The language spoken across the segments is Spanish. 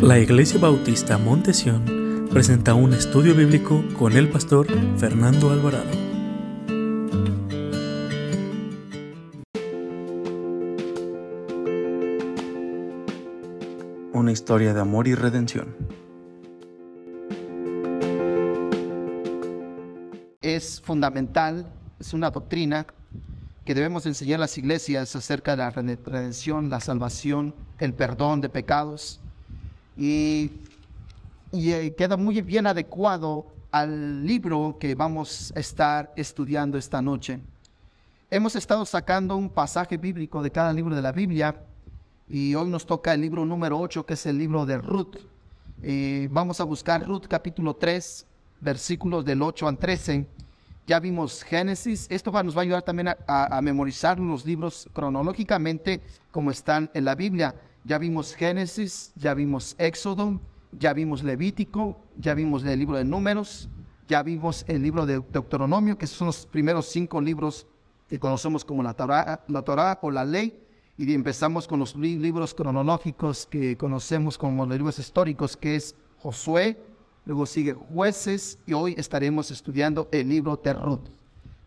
La Iglesia Bautista Montesión presenta un estudio bíblico con el pastor Fernando Alvarado. Una historia de amor y redención. Es fundamental, es una doctrina que debemos enseñar a las iglesias acerca de la redención, la salvación, el perdón de pecados. Y, eh, queda muy bien adecuado al libro que vamos a estar estudiando esta noche. Hemos estado sacando un pasaje bíblico de cada libro de la Biblia y hoy nos toca el libro número 8, que es el libro de Ruth. Eh, vamos a buscar Ruth capítulo 3, versículos del 8 al 13 ya vimos Génesis, esto nos va a ayudar también a, memorizar los libros cronológicamente como están en la Biblia. Ya vimos Génesis, ya vimos Éxodo, ya vimos Levítico, ya vimos el libro de Números, ya vimos el libro de Deuteronomio, que son los primeros cinco libros que conocemos como la Torah, la Torah o la ley, y empezamos con los libros cronológicos que conocemos como los libros históricos, que es Josué, luego sigue jueces y hoy estaremos estudiando el libro de Ruth.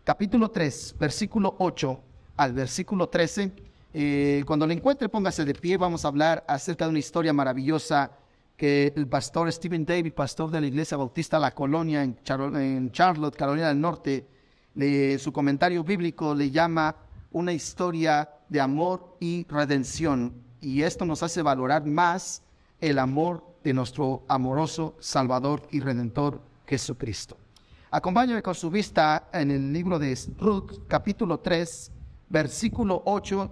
Capítulo 3, versículo 8 al versículo 13. Eh, cuando lo encuentre, póngase de pie. Vamos a hablar acerca de una historia maravillosa que el pastor Stephen David, pastor de la Iglesia Bautista La Colonia en, Charlotte, Carolina del Norte, su comentario bíblico le llama una historia de amor y redención. Y esto nos hace valorar más el amor de nuestro amoroso Salvador y Redentor Jesucristo. Acompáñame con su vista en el libro de Ruth, capítulo 3, versículo 8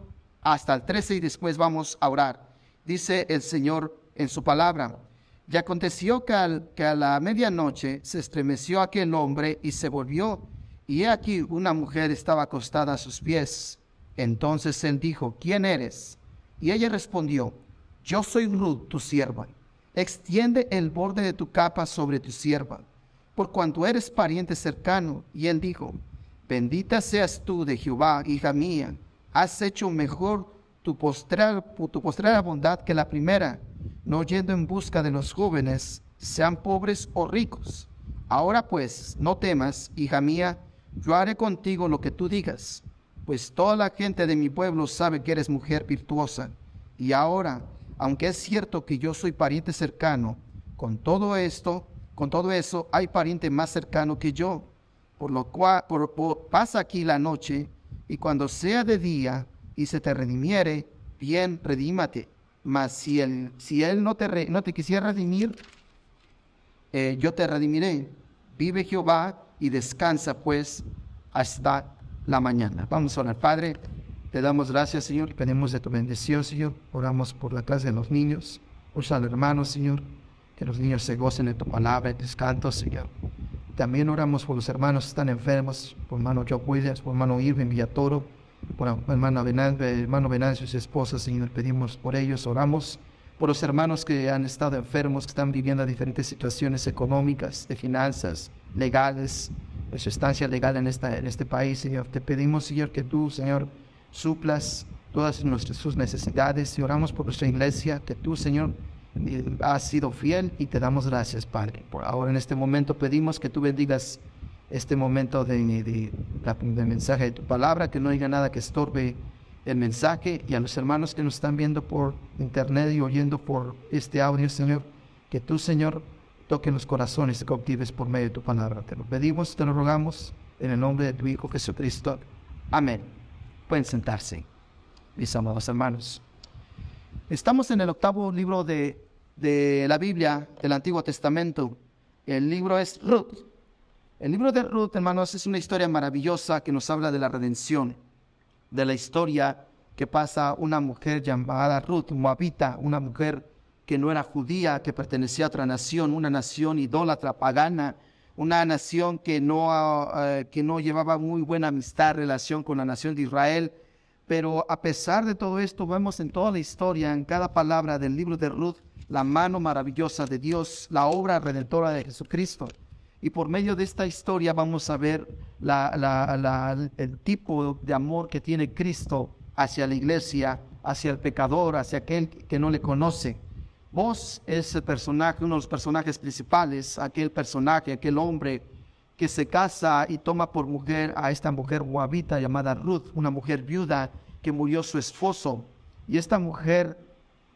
hasta el 13 y después vamos a orar. Dice el Señor en su palabra. Y aconteció que, a la medianoche se estremeció aquel hombre y se volvió, y he aquí una mujer estaba acostada a sus pies. Entonces él dijo, ¿quién eres? Y ella respondió, yo soy Ruth, tu sierva extiende el borde de tu capa sobre tu sierva, por cuanto eres pariente cercano. Y él dijo, bendita seas tú de Jehová, hija mía, has hecho mejor tu postrera, tu postrera bondad que la primera, no yendo en busca de los jóvenes, sean pobres o ricos. Ahora pues, no temas, hija mía, yo haré contigo lo que tú digas, pues toda la gente de mi pueblo sabe que eres mujer virtuosa. Y ahora, aunque es cierto que yo soy pariente cercano, con todo esto, con todo eso, hay pariente más cercano que yo, por lo cual pasa aquí la noche, y cuando sea de día y se te redimiere, bien, redímate. Mas si él, si él no, te, no te quisiera redimir, eh, yo te redimiré. Vive Jehová y descansa pues hasta la mañana. Vamos a orar, Padre. Te damos gracias, Señor, pedimos de tu bendición, Señor. Oramos por la clase de los niños. Usa al hermano, Señor, que los niños se gocen de tu palabra y tus cantos, Señor. También oramos por los hermanos que están enfermos, por hermano Joe Williams, por hermano Irving Villatoro, por hermano Venancio, hermano Venancio y su esposa, Señor. Pedimos por ellos, oramos por los hermanos que han estado enfermos, que están viviendo diferentes situaciones económicas, de finanzas, legales, de su estancia legal en, esta, en este país, Señor. Te pedimos, Señor, que tú, Señor, suplas todas nuestras sus necesidades y oramos por nuestra iglesia, que tú, Señor, has sido fiel y te damos gracias, Padre. Por ahora en este momento pedimos que tú bendigas este momento de, de, de, mensaje de tu palabra, que no haya nada que estorbe el mensaje y a los hermanos que nos están viendo por internet y oyendo por este audio, Señor, que tú, Señor, toque los corazones y cautives por medio de tu palabra. Te lo pedimos, te lo rogamos en el nombre de tu Hijo Jesucristo. Amén. Pueden sentarse, mis amados hermanos. Estamos en el octavo libro de, de la Biblia, del Antiguo Testamento. El libro es Ruth. El libro de Ruth, hermanos, es una historia maravillosa que nos habla de la redención, de la historia que pasa una mujer llamada Ruth, moabita, una mujer que no era judía, que pertenecía a otra nación, una nación idólatra, pagana, una nación que no, ah, que no llevaba muy buena amistad, relación con la nación de Israel. Pero a pesar de todo esto, vemos en toda la historia, en cada palabra del libro de Ruth, la mano maravillosa de Dios, la obra redentora de Jesucristo. Y por medio de esta historia vamos a ver el tipo de amor que tiene Cristo hacia la iglesia, hacia el pecador, hacia aquel que no le conoce. Vos es el personaje, uno de los personajes principales, aquel personaje, aquel hombre que se casa y toma por mujer a esta mujer moabita llamada Ruth, una mujer viuda que murió su esposo. Y esta mujer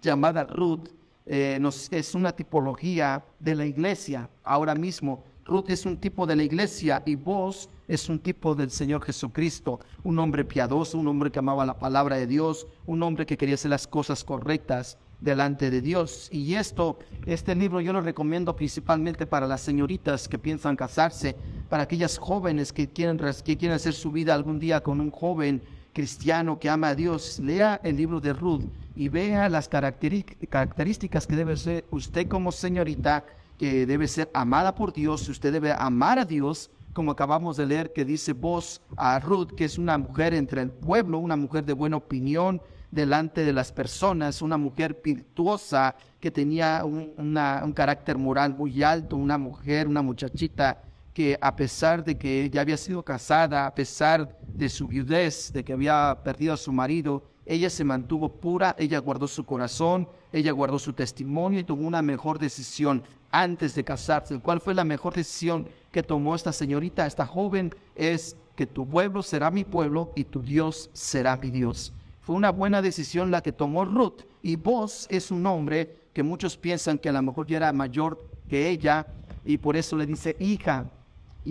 llamada Ruth eh, nos, es una tipología de la iglesia ahora mismo. Ruth es un tipo de la iglesia y vos es un tipo del Señor Jesucristo, un hombre piadoso, un hombre que amaba la palabra de Dios, un hombre que quería hacer las cosas correctas delante de Dios. Y esto, este libro yo lo recomiendo principalmente para las señoritas que piensan casarse, para aquellas jóvenes que quieren, que quieren hacer su vida algún día con un joven cristiano que ama a Dios. Lea el libro de Ruth y vea las características que debe ser usted como señorita, que debe ser amada por Dios, usted debe amar a Dios, como acabamos de leer que dice vos a Ruth, que es una mujer entre el pueblo, una mujer de buena opinión, delante de las personas, una mujer virtuosa que tenía un, un carácter moral muy alto, una mujer, una muchachita que a pesar de que ya había sido casada, a pesar de su viudez, de que había perdido a su marido, ella se mantuvo pura, ella guardó su corazón, ella guardó su testimonio y tomó una mejor decisión antes de casarse. ¿Cuál fue la mejor decisión que tomó esta señorita, esta joven? Es que tu pueblo será mi pueblo y tu Dios será mi Dios. Fue una buena decisión la que tomó Ruth. Y vos es un hombre que muchos piensan que a lo mejor ya era mayor que ella y por eso le dice hija.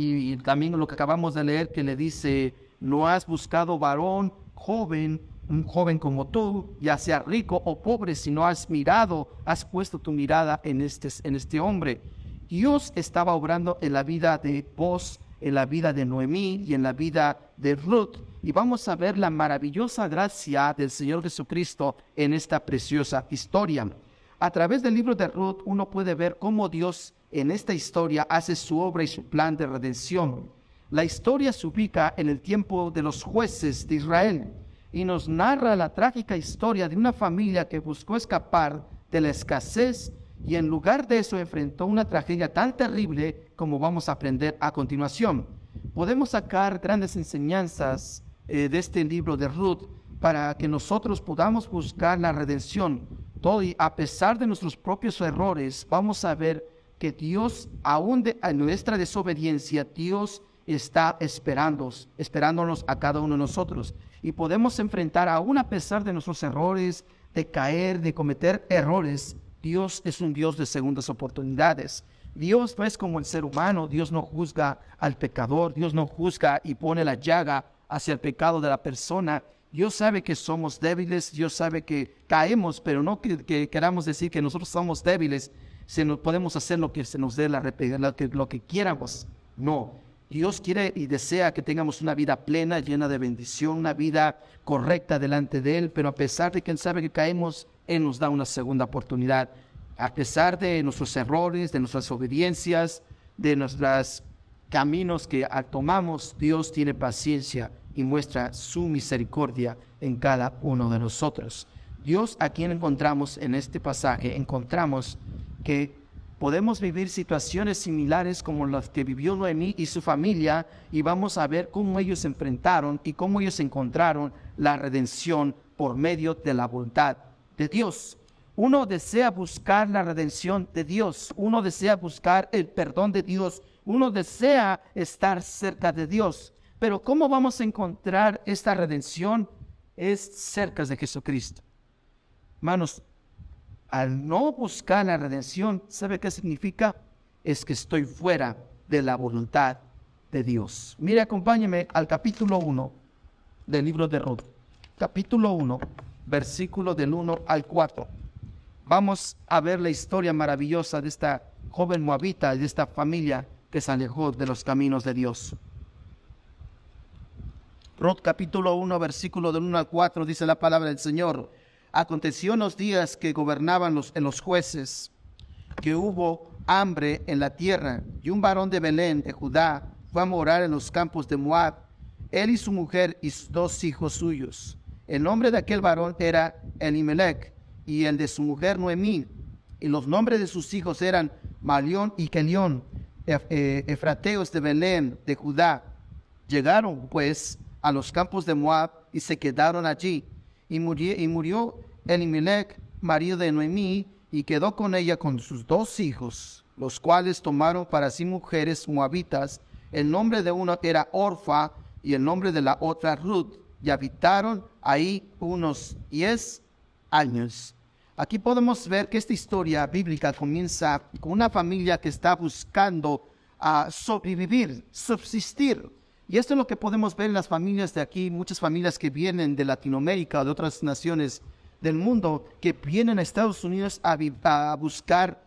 Y, también lo que acabamos de leer que le dice, no has buscado varón joven, un joven como tú, ya sea rico o pobre, si no has mirado, has puesto tu mirada en este, en este hombre. Dios estaba obrando en la vida de vos en la vida de Noemí y en la vida de Ruth. Y vamos a ver la maravillosa gracia del Señor Jesucristo en esta preciosa historia. A través del libro de Ruth uno puede ver cómo Dios en esta historia hace su obra y su plan de redención. La historia se ubica en el tiempo de los jueces de Israel y nos narra la trágica historia de una familia que buscó escapar de la escasez y en lugar de eso enfrentó una tragedia tan terrible como vamos a aprender a continuación. Podemos sacar grandes enseñanzas eh, de este libro de Ruth para que nosotros podamos buscar la redención. Todo y a pesar de nuestros propios errores, vamos a ver que Dios, aún de nuestra desobediencia, Dios está esperando, esperándonos a cada uno de nosotros. Y podemos enfrentar, aún a pesar de nuestros errores, de caer, de cometer errores, Dios es un Dios de segundas oportunidades. Dios no es como el ser humano, Dios no juzga al pecador, Dios no juzga y pone la llaga hacia el pecado de la persona. Dios sabe que somos débiles, Dios sabe que caemos, pero no que, queramos decir que nosotros somos débiles, se nos, podemos hacer lo que se nos dé la, lo que, lo que quieramos. No, Dios quiere y desea que tengamos una vida plena, llena de bendición, una vida correcta delante de Él, pero a pesar de que sabe que caemos, él nos da una segunda oportunidad. A pesar de nuestros errores, de nuestras obediencias, de nuestros caminos que tomamos, Dios tiene paciencia y muestra su misericordia en cada uno de nosotros. Dios a quien encontramos en este pasaje, encontramos que podemos vivir situaciones similares como las que vivió Noemí y su familia y vamos a ver cómo ellos enfrentaron y cómo ellos encontraron la redención por medio de la voluntad de Dios. Uno desea buscar la redención de Dios. Uno desea buscar el perdón de Dios. Uno desea estar cerca de Dios. Pero ¿cómo vamos a encontrar esta redención? Es cerca de Jesucristo. Hermanos, al no buscar la redención, ¿sabe qué significa? Es que estoy fuera de la voluntad de Dios. Mire, acompáñeme al capítulo 1 del libro de Ruth. Capítulo 1 versículo del 1 al 4. Vamos a ver la historia maravillosa de esta joven moabita y de esta familia que se alejó de los caminos de Dios. Ruth capítulo 1, versículo del 1 al 4 dice la palabra del Señor. Aconteció en los días que gobernaban los, en los jueces que hubo hambre en la tierra y un varón de Belén de Judá fue a morar en los campos de Moab, él y su mujer y dos hijos suyos. El nombre de aquel varón era Elimelech y el de su mujer Noemí. Y los nombres de sus hijos eran Malión y Kelión, eh, efrateos de Belén, de Judá. Llegaron pues a los campos de Moab y se quedaron allí. Y murió, y Elimelech, marido de Noemí, y quedó con ella con sus dos hijos, los cuales tomaron para sí mujeres moabitas. El nombre de uno era Orfa y el nombre de la otra Ruth, y habitaron ahí unos diez años. Aquí podemos ver que esta historia bíblica comienza con una familia que está buscando a ah, sobrevivir, subsistir. Y esto es lo que podemos ver en las familias de aquí, muchas familias que vienen de Latinoamérica o de otras naciones del mundo, que vienen a Estados Unidos a, buscar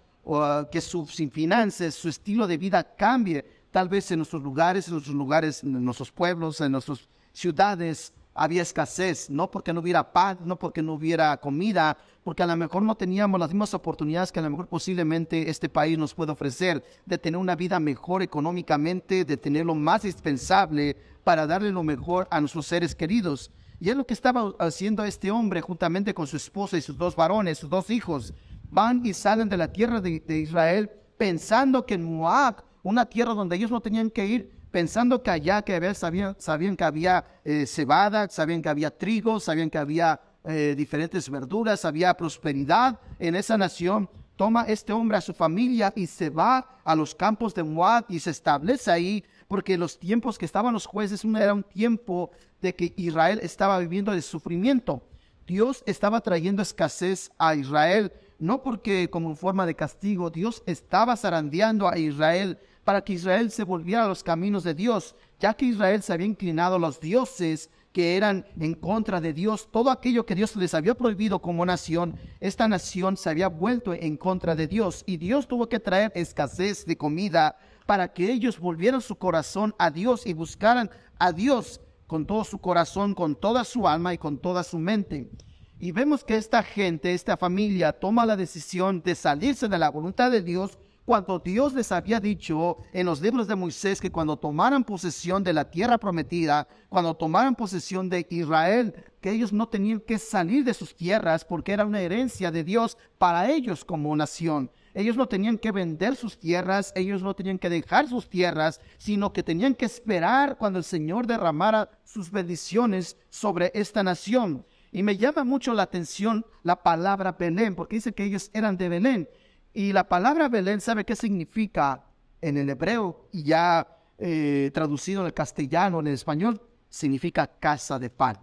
que sus finanzas, su estilo de vida cambie, tal vez en nuestros lugares, en nuestros lugares, en nuestros pueblos, en nuestras ciudades, había escasez, no porque no hubiera paz, no porque no hubiera comida, porque a lo mejor no teníamos las mismas oportunidades que a lo mejor posiblemente este país nos puede ofrecer, de tener una vida mejor económicamente, de tener lo más indispensable para darle lo mejor a nuestros seres queridos. Y es lo que estaba haciendo este hombre juntamente con su esposa y sus dos varones, sus dos hijos. Van y salen de la tierra de, Israel pensando que en Moab, una tierra donde ellos no tenían que ir, pensando que allá que había, sabían, sabían que había eh, cebada, sabían que había trigo, sabían que había eh, diferentes verduras, había prosperidad en esa nación. Toma este hombre a su familia y se va a los campos de Moab y se establece ahí, porque los tiempos que estaban los jueces era un tiempo de que Israel estaba viviendo de sufrimiento. Dios estaba trayendo escasez a Israel, no porque como forma de castigo, Dios estaba zarandeando a Israel para que Israel se volviera a los caminos de Dios, ya que Israel se había inclinado a los dioses que eran en contra de Dios, todo aquello que Dios les había prohibido como nación, esta nación se había vuelto en contra de Dios y Dios tuvo que traer escasez de comida para que ellos volvieran su corazón a Dios y buscaran a Dios con todo su corazón, con toda su alma y con toda su mente. Y vemos que esta gente, esta familia, toma la decisión de salirse de la voluntad de Dios cuando Dios les había dicho en los libros de Moisés que cuando tomaran posesión de la tierra prometida, cuando tomaran posesión de Israel, que ellos no tenían que salir de sus tierras porque era una herencia de Dios para ellos como nación. Ellos no tenían que vender sus tierras, ellos no tenían que dejar sus tierras, sino que tenían que esperar cuando el Señor derramara sus bendiciones sobre esta nación. Y me llama mucho la atención la palabra Belén, porque dice que ellos eran de Belén. Y la palabra Belén, ¿sabe qué significa en el hebreo y ya eh, traducido en el castellano, en el español? Significa casa de pan.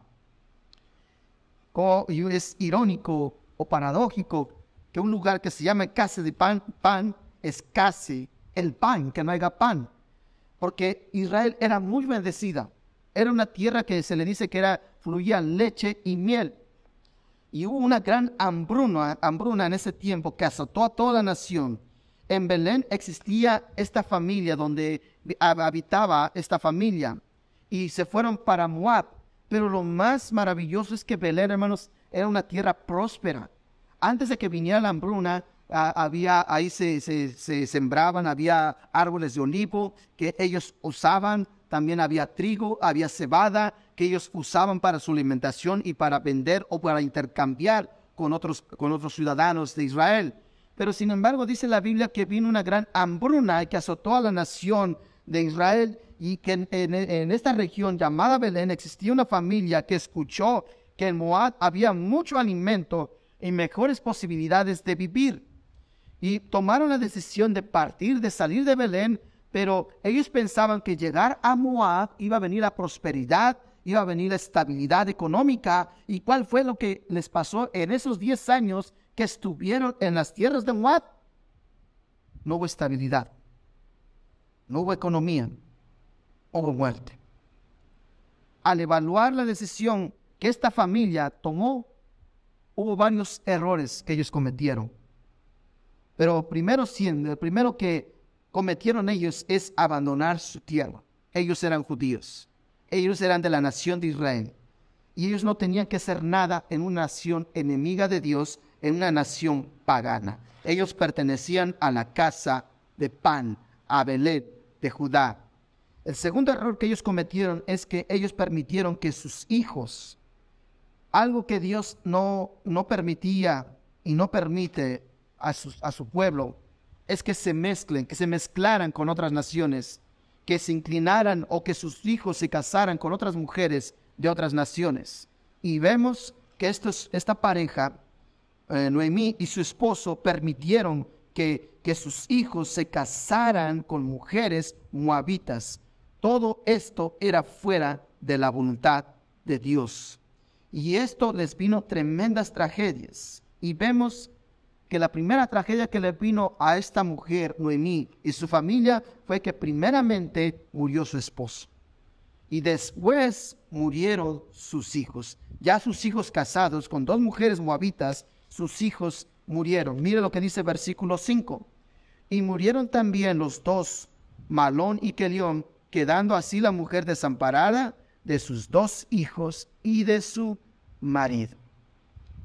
es irónico o paradójico que un lugar que se llame casa de pan, pan es casi el pan, que no haya pan. Porque Israel era muy bendecida. Era una tierra que se le dice que era, fluía leche y miel. Y hubo una gran hambruna, hambruna en ese tiempo que azotó a toda la nación. En Belén existía esta familia donde habitaba esta familia y se fueron para Moab. Pero lo más maravilloso es que Belén, hermanos, era una tierra próspera. Antes de que viniera la hambruna, había, ahí se, se, sembraban, había árboles de olivo que ellos usaban, también había trigo, había cebada, que ellos usaban para su alimentación y para vender o para intercambiar con otros, con otros ciudadanos de Israel. Pero sin embargo dice la Biblia que vino una gran hambruna que azotó a la nación de Israel y que en, esta región llamada Belén existía una familia que escuchó que en Moab había mucho alimento y mejores posibilidades de vivir. Y tomaron la decisión de partir, de salir de Belén, pero ellos pensaban que llegar a Moab iba a venir la prosperidad iba a venir la estabilidad económica. ¿Y cuál fue lo que les pasó en esos 10 años que estuvieron en las tierras de Moab? No hubo estabilidad, no hubo economía, hubo muerte. Al evaluar la decisión que esta familia tomó, hubo varios errores que ellos cometieron. Pero primero el primero que cometieron ellos es abandonar su tierra. Ellos eran judíos. Ellos eran de la nación de Israel. Y ellos no tenían que hacer nada en una nación enemiga de Dios, en una nación pagana. Ellos pertenecían a la casa de Pan, a Belén, de Judá. El segundo error que ellos cometieron es que ellos permitieron que sus hijos, algo que Dios no, no permitía y no permite a a su pueblo, es que se mezclen, que se mezclaran con otras naciones que se inclinaran o que sus hijos se casaran con otras mujeres de otras naciones. Y vemos que esta pareja eh, Noemí y su esposo permitieron que, que sus hijos se casaran con mujeres moabitas. Todo esto era fuera de la voluntad de Dios. Y esto les vino tremendas tragedias. Y vemos que la primera tragedia que le vino a esta mujer, Noemí, y su familia fue que primeramente murió su esposo. Y después murieron sus hijos. Ya sus hijos casados con dos mujeres moabitas, sus hijos murieron. Mire lo que dice versículo 5. Y murieron también los dos, Malón y Kelión, quedando así la mujer desamparada de sus dos hijos y de su marido.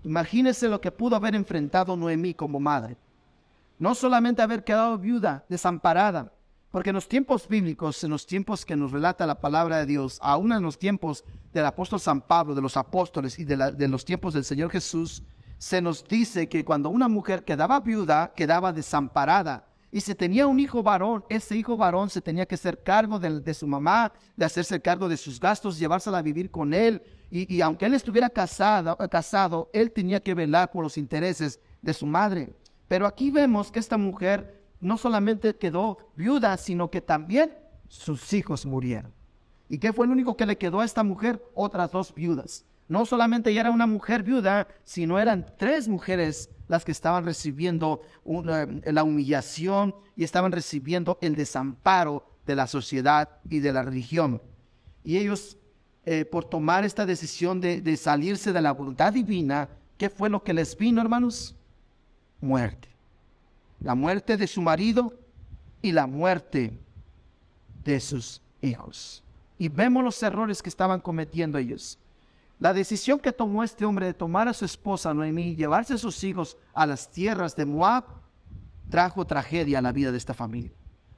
Imagínese lo que pudo haber enfrentado Noemí como madre. No solamente haber quedado viuda, desamparada, porque en los tiempos bíblicos, en los tiempos que nos relata la palabra de Dios, aún en los tiempos del apóstol San Pablo, de los apóstoles y de, de los tiempos del Señor Jesús, se nos dice que cuando una mujer quedaba viuda, quedaba desamparada y si tenía un hijo varón, ese hijo varón se tenía que hacer cargo de, su mamá, de hacerse cargo de sus gastos, llevársela a vivir con él. Y, aunque él estuviera casado, casado, él tenía que velar por los intereses de su madre. Pero aquí vemos que esta mujer no solamente quedó viuda, sino que también sus hijos murieron. ¿Y qué fue lo único que le quedó a esta mujer? Otras dos viudas. No solamente ella era una mujer viuda, sino eran tres mujeres las que estaban recibiendo la humillación y estaban recibiendo el desamparo de la sociedad y de la religión. Y ellos, eh, por tomar esta decisión de, de salirse de la voluntad divina, ¿qué fue lo que les vino, hermanos? Muerte. La muerte de su marido y la muerte de sus hijos. Y vemos los errores que estaban cometiendo ellos. La decisión que tomó este hombre de tomar a su esposa Noemí y llevarse a sus hijos a las tierras de Moab trajo tragedia a la vida de esta familia,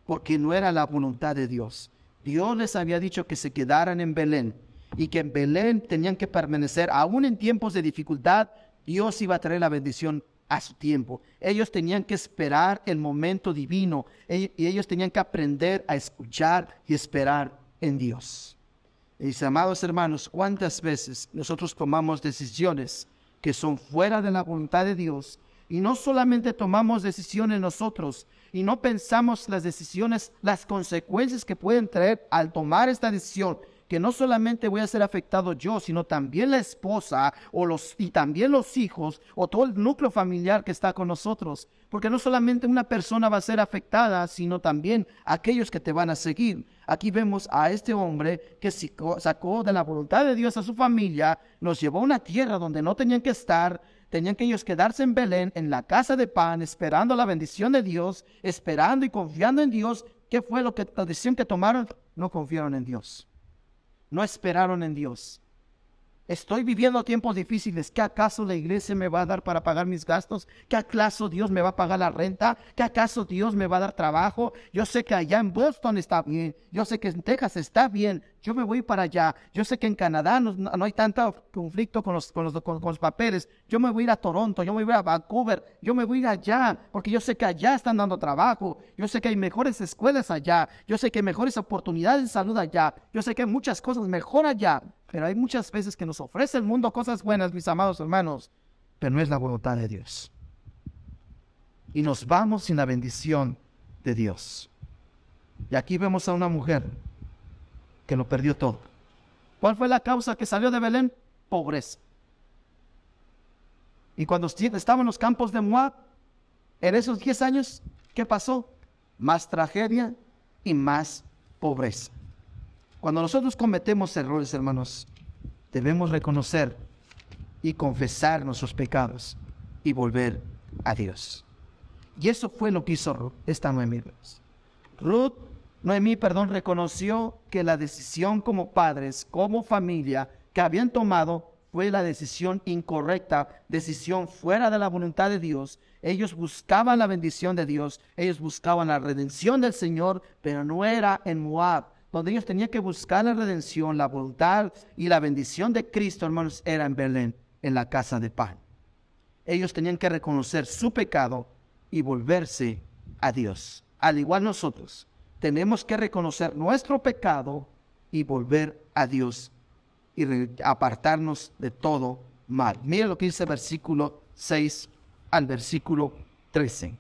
porque no era la voluntad de Dios. Dios les había dicho que se quedaran en Belén y que en Belén tenían que permanecer, aún en tiempos de dificultad, Dios iba a traer la bendición a su tiempo. Ellos tenían que esperar el momento divino y ellos tenían que aprender a escuchar y esperar en Dios. Mis amados hermanos, ¿cuántas veces nosotros tomamos decisiones que son fuera de la voluntad de Dios? Y no solamente tomamos decisiones nosotros y no pensamos las decisiones, las consecuencias que pueden traer al tomar esta decisión, que no solamente voy a ser afectado yo, sino también la esposa o los, y también los hijos o todo el núcleo familiar que está con nosotros. Porque no solamente una persona va a ser afectada, sino también aquellos que te van a seguir. Aquí vemos a este hombre que sacó de la voluntad de Dios a su familia, los llevó a una tierra donde no tenían que estar, tenían que ellos quedarse en Belén, en la casa de pan, esperando la bendición de Dios, esperando y confiando en Dios. ¿Qué fue lo que la decisión que tomaron? No confiaron en Dios no esperaron en Dios. Estoy viviendo tiempos difíciles. ¿Qué acaso la iglesia me va a dar para pagar mis gastos? ¿Qué acaso Dios me va a pagar la renta? ¿Qué acaso Dios me va a dar trabajo? Yo sé que allá en Boston está bien. Yo sé que en Texas está bien. Yo me voy para allá. Yo sé que en Canadá no, hay tanto conflicto con los, con, los, papeles. Yo me voy a ir a Toronto. Yo me voy a Vancouver. Yo me voy a ir allá. Porque yo sé que allá están dando trabajo. Yo sé que hay mejores escuelas allá. Yo sé que hay mejores oportunidades de salud allá. Yo sé que hay muchas cosas mejor allá. Pero hay muchas veces que nos ofrece el mundo cosas buenas, mis amados hermanos, pero no es la voluntad de Dios. Y nos vamos sin la bendición de Dios. Y aquí vemos a una mujer que lo perdió todo. ¿Cuál fue la causa que salió de Belén? Pobreza. Y cuando estaba en los campos de Moab, en esos 10 años, ¿qué pasó? Más tragedia y más pobreza. Cuando nosotros cometemos errores, hermanos, debemos reconocer y confesar nuestros pecados y volver a Dios. Y eso fue lo que hizo esta Noemí. Ruth, Noemí, perdón, reconoció que la decisión como padres, como familia que habían tomado fue la decisión incorrecta, decisión fuera de la voluntad de Dios. Ellos buscaban la bendición de Dios, ellos buscaban la redención del Señor, pero no era en Moab, donde ellos tenían que buscar la redención, la voluntad y la bendición de Cristo, hermanos, era en Belén, en la casa de pan. Ellos tenían que reconocer su pecado y volverse a Dios. Al igual nosotros, tenemos que reconocer nuestro pecado y volver a Dios y apartarnos de todo mal. Mira lo que dice el versículo 6 al versículo 13.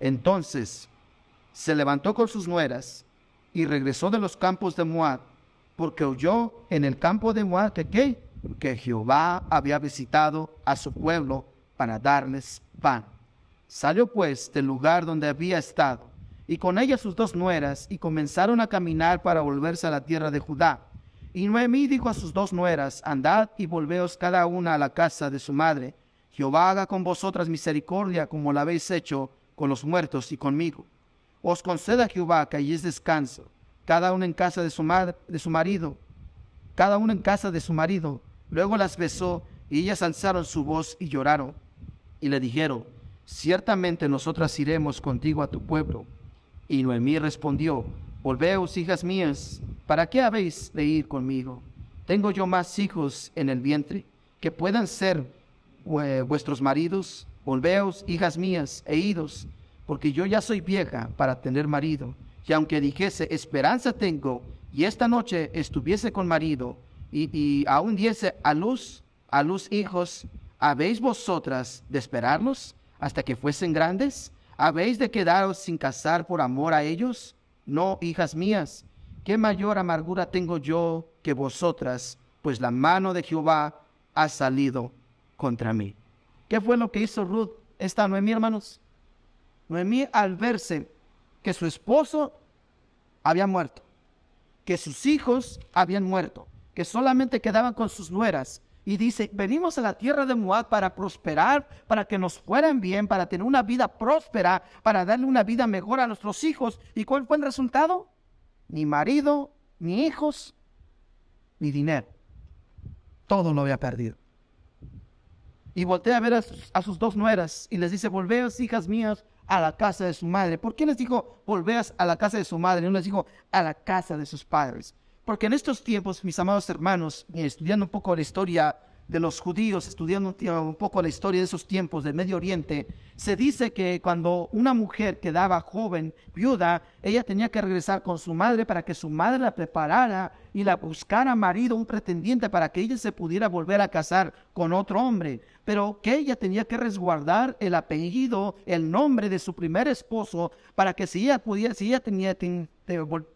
Entonces se levantó con sus nueras y regresó de los campos de Moab, porque oyó en el campo de Moab que, que Jehová había visitado a su pueblo para darles pan. Salió pues del lugar donde había estado, y con ella sus dos nueras, y comenzaron a caminar para volverse a la tierra de Judá. Y Noemí dijo a sus dos nueras, andad y volveos cada una a la casa de su madre. Jehová haga con vosotras misericordia como la habéis hecho con los muertos y conmigo. Os conceda Jehová que allí es descanso, cada uno en casa de su, madre, de su marido, cada uno en casa de su marido. Luego las besó y ellas alzaron su voz y lloraron. Y le dijeron, ciertamente nosotras iremos contigo a tu pueblo. Y Noemí respondió, volveos, hijas mías, ¿para qué habéis de ir conmigo? ¿Tengo yo más hijos en el vientre que puedan ser eh, vuestros maridos? Volveos, hijas mías, e idos, porque yo ya soy vieja para tener marido. Y aunque dijese, esperanza tengo, y esta noche estuviese con marido, y, y aún diese a luz, a luz hijos, ¿habéis vosotras de esperarlos hasta que fuesen grandes? ¿Habéis de quedaros sin casar por amor a ellos? No, hijas mías, ¿qué mayor amargura tengo yo que vosotras? Pues la mano de Jehová ha salido contra mí. ¿Qué fue lo que hizo Ruth, esta Noemí, hermanos? Noemí al verse que su esposo había muerto, que sus hijos habían muerto, que solamente quedaban con sus nueras, y dice, venimos a la tierra de Moab para prosperar, para que nos fueran bien, para tener una vida próspera, para darle una vida mejor a nuestros hijos. ¿Y cuál fue el resultado? Ni marido, ni hijos, ni dinero. Todo lo había perdido. Y voltea a ver a sus, dos nueras y les dice, volveos, hijas mías, a la casa de su madre. ¿Por qué les dijo, volveas a la casa de su madre? No les dijo, a la casa de sus padres. Porque en estos tiempos, mis amados hermanos, estudiando un poco la historia de los judíos, estudiando un poco la historia de esos tiempos del Medio Oriente, se dice que cuando una mujer quedaba joven, viuda, ella tenía que regresar con su madre para que su madre la preparara y la buscara marido, un pretendiente, para que ella se pudiera volver a casar con otro hombre. Pero que ella tenía que resguardar el apellido, el nombre de su primer esposo, para que si ella pudiera, si ella tenía,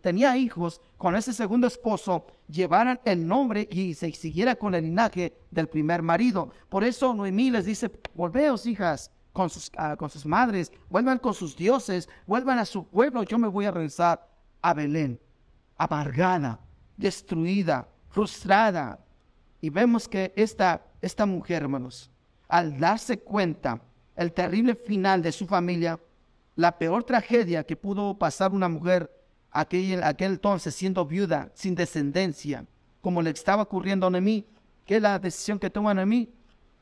tenía hijos con ese segundo esposo, llevaran el nombre y se siguiera con el linaje del primer marido. Por eso Noemí les dice, volveos hijas con sus, ah, con sus madres, vuelvan con sus dioses, vuelvan a su pueblo, yo me voy a regresar a Belén, amargada, destruida, frustrada. Y vemos que esta, esta mujer, hermanos, al darse cuenta el terrible final de su familia, la peor tragedia que pudo pasar una mujer aquel, aquel entonces siendo viuda, sin descendencia, como le estaba ocurriendo a Noemí, que la decisión que toma Noemí,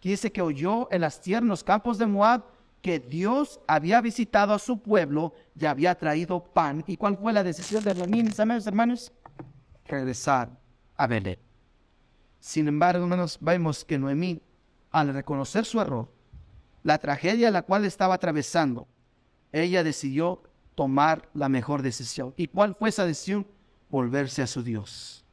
que dice que oyó en las tiernos campos de Moab que Dios había visitado a su pueblo y había traído pan. ¿Y cuál fue la decisión de Noemí, mis hermanos? Regresar a Belén. Sin embargo, hermanos, vemos que Noemí, al reconocer su error, la tragedia la cual estaba atravesando, ella decidió tomar la mejor decisión. ¿Y cuál fue esa decisión? Volverse a su Dios.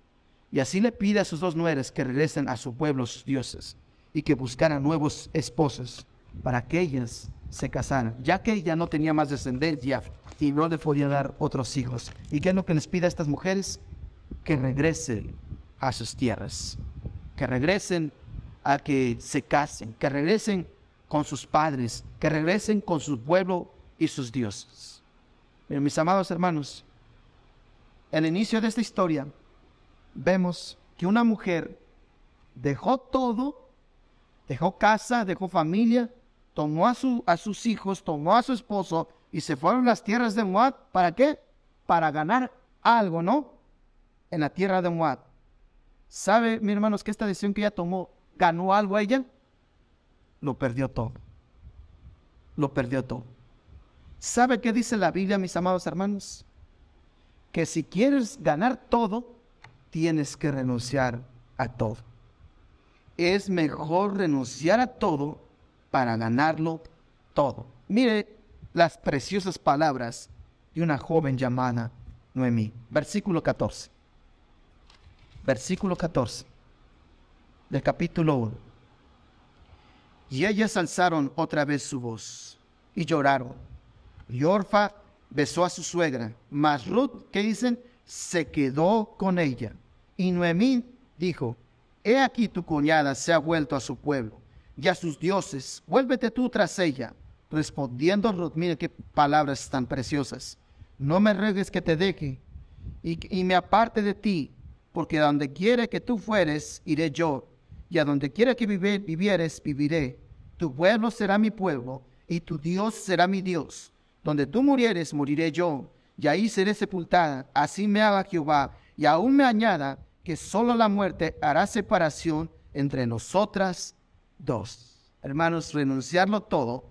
Y así le pide a sus dos nueras que regresen a su pueblo, sus dioses, y que buscaran nuevos esposos para que ellas se casaran, ya que ella no tenía más descendencia y no le podía dar otros hijos. ¿Y qué es lo que les pide a estas mujeres? Que regresen a sus tierras, que regresen a que se casen, que regresen con sus padres, que regresen con su pueblo y sus dioses mis amados hermanos, el inicio de esta historia vemos que una mujer dejó todo, dejó casa, dejó familia, tomó a, su, a sus hijos, tomó a su esposo y se fueron a las tierras de Moab. ¿Para qué? Para ganar algo, ¿no? En la tierra de Moab. ¿Sabe, mis hermanos, que esta decisión que ella tomó ganó algo a ella? Lo perdió todo. Lo perdió todo. ¿Sabe qué dice la Biblia, mis amados hermanos? Que si quieres ganar todo, tienes que renunciar a todo. Es mejor renunciar a todo para ganarlo todo. Mire las preciosas palabras de una joven llamada Noemí. Versículo 14. Versículo 14 del capítulo 1. Y ellas alzaron otra vez su voz y lloraron. Y Orfa besó a su suegra, mas Ruth, ¿qué dicen? Se quedó con ella. Y Noemí dijo, he aquí tu cuñada se ha vuelto a su pueblo y a sus dioses, vuélvete tú tras ella. Respondiendo Ruth, mire qué palabras tan preciosas. No me ruegues que te deje y, me aparte de ti, porque a donde quiera que tú fueres, iré yo, y a donde quiera que vivieres, viviré. Tu pueblo será mi pueblo, y tu Dios será mi Dios. Donde tú murieres, moriré yo, y ahí seré sepultada. Así me haga Jehová, y aún me añada que solo la muerte hará separación entre nosotras dos. Hermanos, renunciarlo todo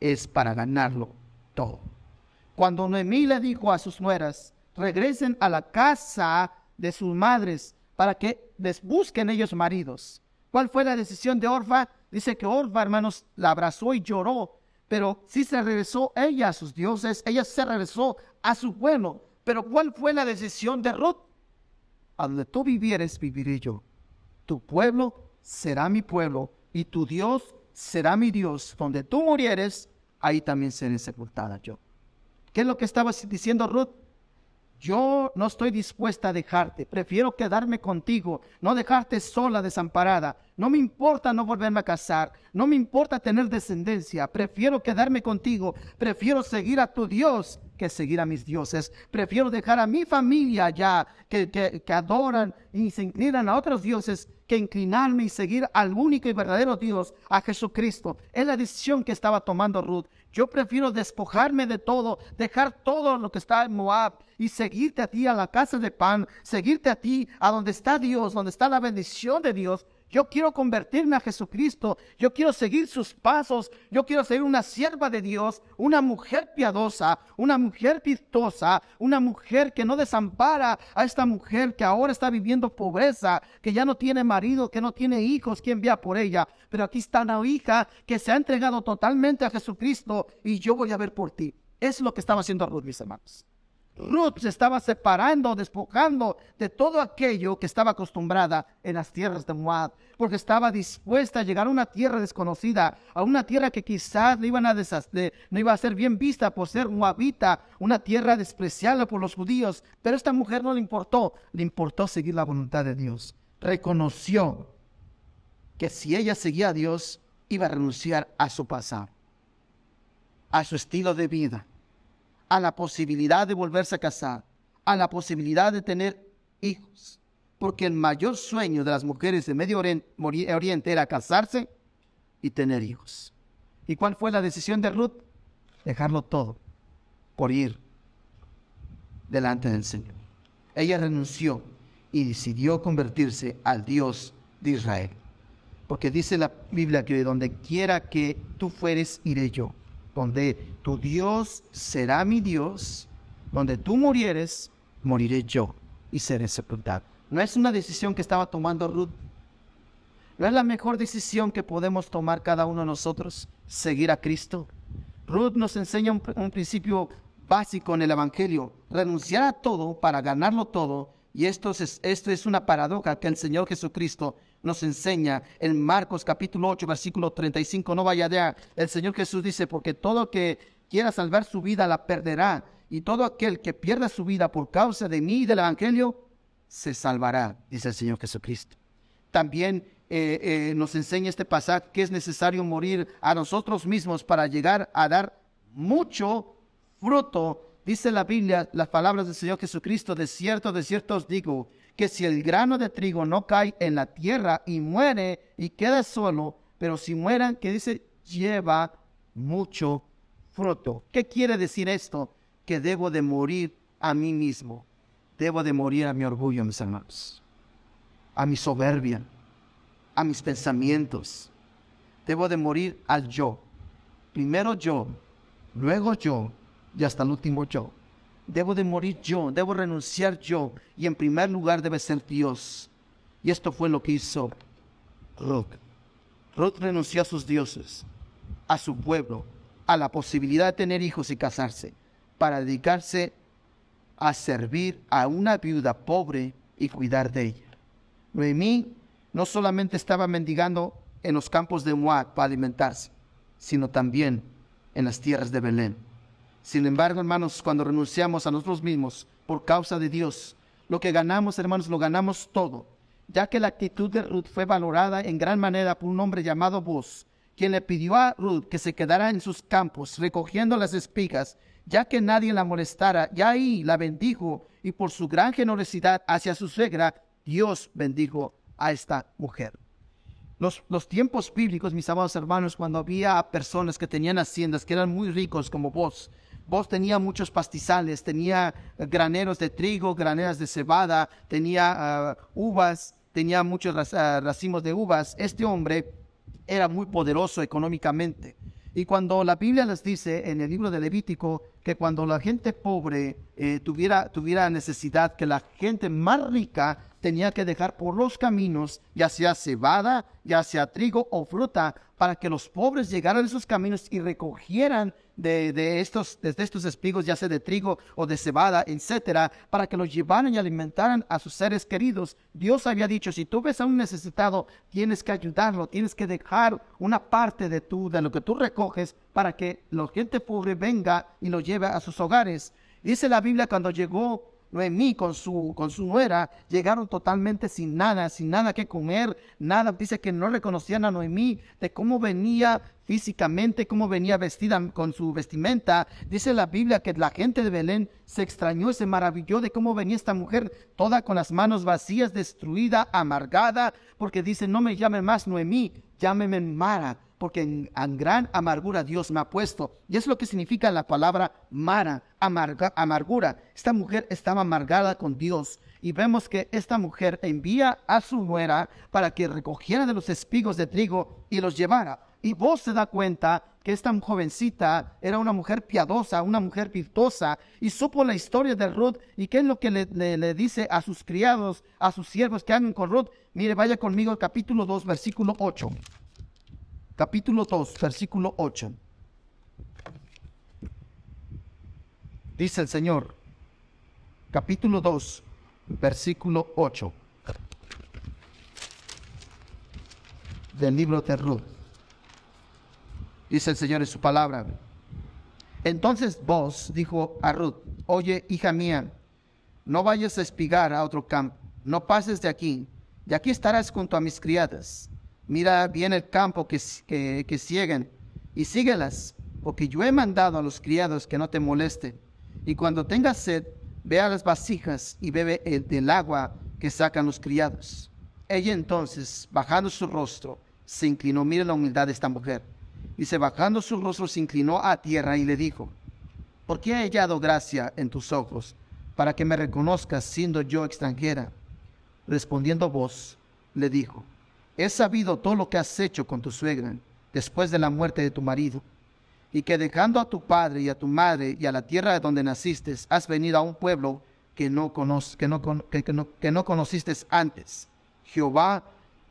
es para ganarlo todo. Cuando Noemí le dijo a sus nueras, regresen a la casa de sus madres para que les busquen ellos maridos. ¿Cuál fue la decisión de Orfa? Dice que Orfa, hermanos, la abrazó y lloró, pero sí se regresó ella a sus dioses, ella se regresó a su pueblo. Pero ¿cuál fue la decisión de Ruth? A donde tú vivieres, viviré yo. Tu pueblo será mi pueblo y tu Dios será mi Dios. Donde tú murieres, ahí también seré sepultada yo. ¿Qué es lo que estaba diciendo Ruth? Yo no estoy dispuesta a dejarte, prefiero quedarme contigo, no dejarte sola, desamparada. No me importa no volverme a casar, no me importa tener descendencia, prefiero quedarme contigo, prefiero seguir a tu Dios que seguir a mis dioses. Prefiero dejar a mi familia allá, que, que, adoran y se inclinan a otros dioses, que inclinarme y seguir al único y verdadero Dios, a Jesucristo. Es la decisión que estaba tomando Ruth. Yo prefiero despojarme de todo, dejar todo lo que está en Moab y seguirte a ti a la casa de pan, seguirte a ti a donde está Dios, donde está la bendición de Dios, yo quiero convertirme a Jesucristo. Yo quiero seguir sus pasos. Yo quiero ser una sierva de Dios, una mujer piadosa, una mujer virtuosa, una mujer que no desampara a esta mujer que ahora está viviendo pobreza, que ya no tiene marido, que no tiene hijos, quien vea por ella. Pero aquí está una hija que se ha entregado totalmente a Jesucristo y yo voy a ver por ti. Es lo que estaba haciendo Ruth, mis hermanos. Ruth se estaba separando, despojando de todo aquello que estaba acostumbrada en las tierras de Moab, porque estaba dispuesta a llegar a una tierra desconocida, a una tierra que quizás no, iban a no iba a ser bien vista por ser moabita, una tierra despreciada por los judíos, pero esta mujer no le importó, le importó seguir la voluntad de Dios. Reconoció que si ella seguía a Dios, iba a renunciar a su pasado, a su estilo de vida a la posibilidad de volverse a casar, a la posibilidad de tener hijos. Porque el mayor sueño de las mujeres de Medio Oriente era casarse y tener hijos. ¿Y cuál fue la decisión de Ruth? Dejarlo todo por ir delante del Señor. Ella renunció y decidió convertirse al Dios de Israel. Porque dice la Biblia que donde quiera que tú fueres, iré yo donde tu Dios será mi Dios, donde tú murieres, moriré yo y seré sepultado. No es una decisión que estaba tomando Ruth. No es la mejor decisión que podemos tomar cada uno de nosotros, seguir a Cristo. Ruth nos enseña un, principio básico en el Evangelio, renunciar a todo para ganarlo todo. Y esto es, esto es una paradoja que el Señor Jesucristo nos enseña en Marcos capítulo 8, versículo 35, no vaya allá. El Señor Jesús dice, porque todo que quiera salvar su vida la perderá, y todo aquel que pierda su vida por causa de mí y del Evangelio, se salvará, dice el Señor Jesucristo. También eh, eh, nos enseña este pasaje que es necesario morir a nosotros mismos para llegar a dar mucho fruto. Dice la Biblia, las palabras del Señor Jesucristo, de cierto, de cierto os digo, que si el grano de trigo no cae en la tierra y muere y queda solo, pero si mueran, que dice, lleva mucho fruto. ¿Qué quiere decir esto? Que debo de morir a mí mismo. Debo de morir a mi orgullo, mis hermanos. A mi soberbia. A mis pensamientos. Debo de morir al yo. Primero yo, luego yo y hasta el último yo. Debo de morir yo, debo renunciar yo. Y en primer lugar debe ser Dios. Y esto fue lo que hizo Ruth. Ruth renunció a sus dioses, a su pueblo, a la posibilidad de tener hijos y casarse, para dedicarse a servir a una viuda pobre y cuidar de ella. Noemí no solamente estaba mendigando en los campos de Moab para alimentarse, sino también en las tierras de Belén. Sin embargo, hermanos, cuando renunciamos a nosotros mismos por causa de Dios, lo que ganamos, hermanos, lo ganamos todo, ya que la actitud de Ruth fue valorada en gran manera por un hombre llamado Boaz, quien le pidió a Ruth que se quedara en sus campos recogiendo las espigas, ya que nadie la molestara, y ahí la bendijo, y por su gran generosidad hacia su suegra, Dios bendijo a esta mujer. Los, los, tiempos bíblicos, mis amados hermanos, cuando había personas que tenían haciendas, que eran muy ricos como vos, vos tenía muchos pastizales, tenía graneros de trigo, graneras de cebada, tenía ah, uvas, tenía muchos ah, racimos de uvas. Este hombre era muy poderoso económicamente. Y cuando la Biblia les dice en el libro de Levítico que cuando la gente pobre eh, tuviera, tuviera necesidad, que la gente más rica tenía que dejar por los caminos, ya sea cebada, ya sea trigo o fruta, para que los pobres llegaran a esos caminos y recogieran de, estos, de estos espigos, ya sea de trigo o de cebada, etcétera, para que los llevaran y alimentaran a sus seres queridos. Dios había dicho, si tú ves a un necesitado, tienes que ayudarlo, tienes que dejar una parte de, tu, de lo que tú recoges para que la gente pobre venga y lo lleve a sus hogares. Dice la Biblia cuando llegó Noemí con su, con su nuera llegaron totalmente sin nada, sin nada que comer, nada. Dice que no reconocían a Noemí de cómo venía físicamente, cómo venía vestida con su vestimenta. Dice la Biblia que la gente de Belén se extrañó y se maravilló de cómo venía esta mujer toda con las manos vacías, destruida, amargada, porque dice, no me llame más Noemí, llámeme Mara, porque en, gran amargura Dios me ha puesto. Y es lo que significa la palabra Mara, amarga, amargura. Esta mujer estaba amargada con Dios. Y vemos que esta mujer envía a su nuera para que recogiera de los espigos de trigo y los llevara. Y vos se da cuenta que esta jovencita era una mujer piadosa, una mujer virtuosa, y supo la historia de Ruth y qué es lo que le, le dice a sus criados, a sus siervos que hagan con Ruth. Mire, vaya conmigo al capítulo 2, versículo 8 capítulo 2, versículo 8. Dice el Señor, capítulo 2, versículo 8 del libro de Ruth. Dice el Señor en su palabra. Entonces vos dijo a Ruth, oye, hija mía, no vayas a espigar a otro campo, no pases de aquí, y aquí estarás junto a mis criadas mira bien el campo que, que, que y síguelas, porque yo he mandado a los criados que no te molesten. Y cuando tengas sed, ve a las vasijas y bebe el, del agua que sacan los criados. Ella entonces, bajando su rostro, se inclinó, mire la humildad de esta mujer. Dice, bajando su rostro, se inclinó a tierra y le dijo, ¿por qué he hallado gracia en tus ojos para que me reconozcas siendo yo extranjera? Respondiendo vos, le dijo, He sabido todo lo que has hecho con tu suegra después de la muerte de tu marido, y que dejando a tu padre y a tu madre y a la tierra de donde naciste, has venido a un pueblo que no, que no, que no, conociste antes. Jehová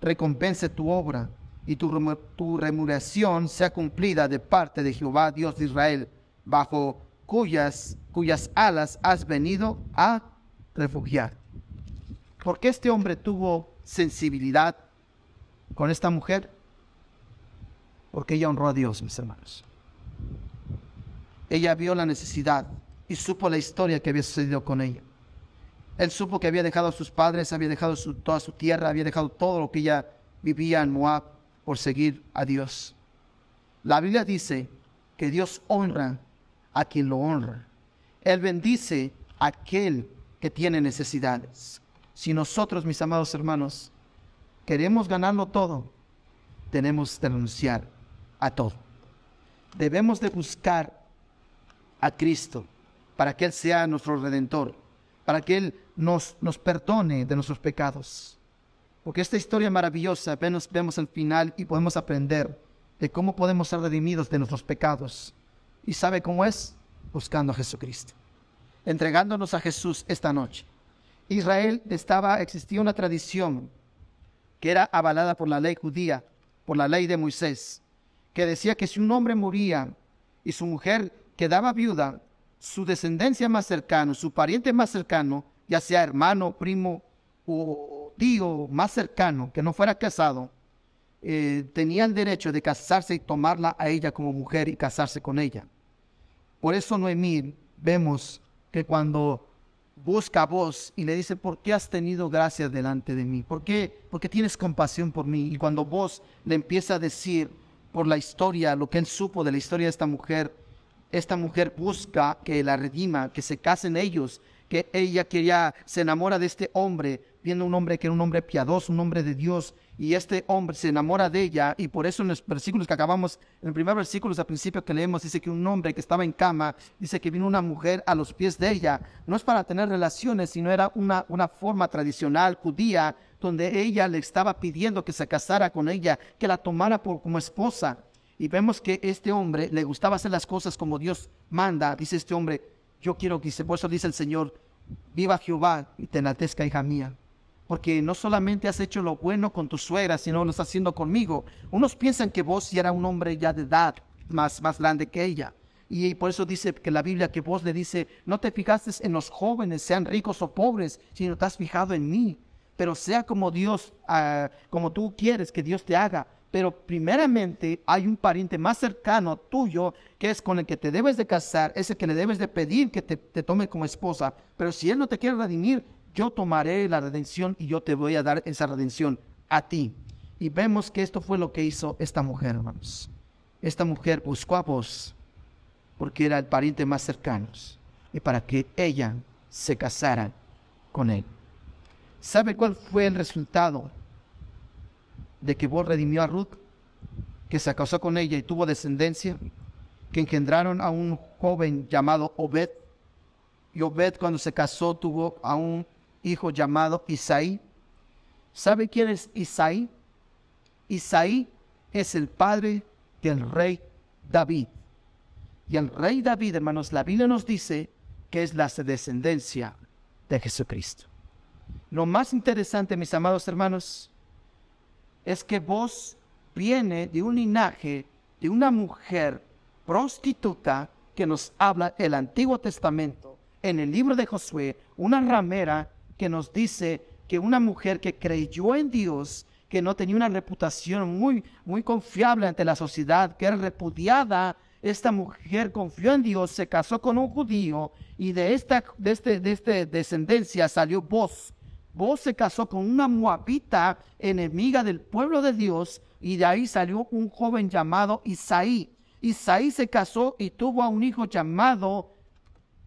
recompense tu obra y tu, tu remuneración sea cumplida de parte de Jehová, Dios de Israel, bajo cuyas, cuyas alas has venido a refugiar. Porque este hombre tuvo sensibilidad con esta mujer? Porque ella honró a Dios, mis hermanos. Ella vio la necesidad y supo la historia que había sucedido con ella. Él supo que había dejado a sus padres, había dejado toda su tierra, había dejado todo lo que ella vivía en Moab por seguir a Dios. La Biblia dice que Dios honra a quien lo honra. Él bendice a aquel que tiene necesidades. Si nosotros, mis amados hermanos, queremos ganarlo todo, tenemos que renunciar a todo. Debemos de buscar a Cristo para que Él sea nuestro redentor, para que Él nos, nos perdone de nuestros pecados. Porque esta historia maravillosa, vemos, vemos el final y podemos aprender de cómo podemos ser redimidos de nuestros pecados. ¿Y sabe cómo es? Buscando a Jesucristo. Entregándonos a Jesús esta noche. Israel estaba, existía una tradición que era avalada por la ley judía, por la ley de Moisés, que decía que si un hombre moría y su mujer quedaba viuda, su descendencia más cercana, su pariente más cercano, ya sea hermano, primo o tío más cercano, que no fuera casado, eh, tenía el derecho de casarse y tomarla a ella como mujer y casarse con ella. Por eso Noemí vemos que cuando busca a vos y le dice, ¿por qué has tenido gracia delante de mí? ¿Por qué? Porque tienes compasión por mí. Y cuando vos le empieza a decir por la historia, lo que él supo de la historia de esta mujer, esta mujer busca que la redima, que se casen ellos, que ella quería, se enamora de este hombre, viendo un hombre que era un hombre piadoso, un hombre de Dios, y este hombre se enamora de ella, y por eso en los versículos que acabamos, en el primer versículo al principio que leemos, dice que un hombre que estaba en cama, dice que vino una mujer a los pies de ella, no es para tener relaciones, sino era una, una forma tradicional judía, donde ella le estaba pidiendo que se casara con ella, que la tomara por, como esposa. Y vemos que este hombre le gustaba hacer las cosas como Dios manda, dice este hombre, yo quiero que, por eso dice el Señor, viva Jehová y te enaltezca, hija mía porque no solamente has hecho lo bueno con tu suegra, sino lo estás haciendo conmigo. Unos piensan que vos ya era un hombre ya de edad más, más grande que ella. Y por eso dice que la Biblia que vos le dice, no te fijaste en los jóvenes, sean ricos o pobres, sino te has fijado en mí. Pero sea como Dios, ah, como tú quieres que Dios te haga. Pero primeramente hay un pariente más cercano tuyo que es con el que te debes de casar, es el que le debes de pedir que te, te tome como esposa. Pero si él no te quiere redimir, yo tomaré la redención y yo te voy a dar esa redención a ti. Y vemos que esto fue lo que hizo esta mujer, hermanos. Esta mujer buscó a vos porque era el pariente más cercano y para que ella se casara con él. ¿Sabe cuál fue el resultado de que vos redimió a Ruth? Que se casó con ella y tuvo descendencia, que engendraron a un joven llamado Obed. Y Obed cuando se casó tuvo a un hijo llamado Isaí. ¿Sabe quién es Isaí? Isaí es el padre del rey David. Y el rey David, hermanos, la Biblia nos dice que es la descendencia de Jesucristo. Lo más interesante, mis amados hermanos, es que vos viene de un linaje de una mujer prostituta que nos habla el Antiguo Testamento en el libro de Josué, una ramera que nos dice que una mujer que creyó en Dios, que no tenía una reputación muy, muy confiable ante la sociedad, que era repudiada, esta mujer confió en Dios, se casó con un judío y de esta, de este, de este descendencia salió vos. Vos se casó con una moabita enemiga del pueblo de Dios y de ahí salió un joven llamado Isaí. Isaí se casó y tuvo a un hijo llamado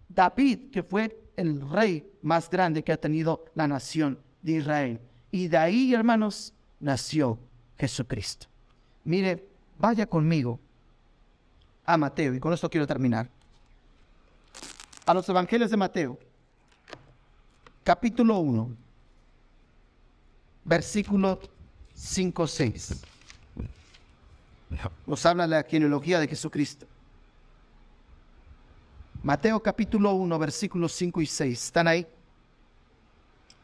David, que fue el rey más grande que ha tenido la nación de Israel. Y de ahí, hermanos, nació Jesucristo. Mire, vaya conmigo a Mateo, y con esto quiero terminar. A los evangelios de Mateo, capítulo 1, versículo 5-6. Nos habla la genealogía de Jesucristo. Mateo capítulo 1, versículos 5 y 6. ¿Están ahí?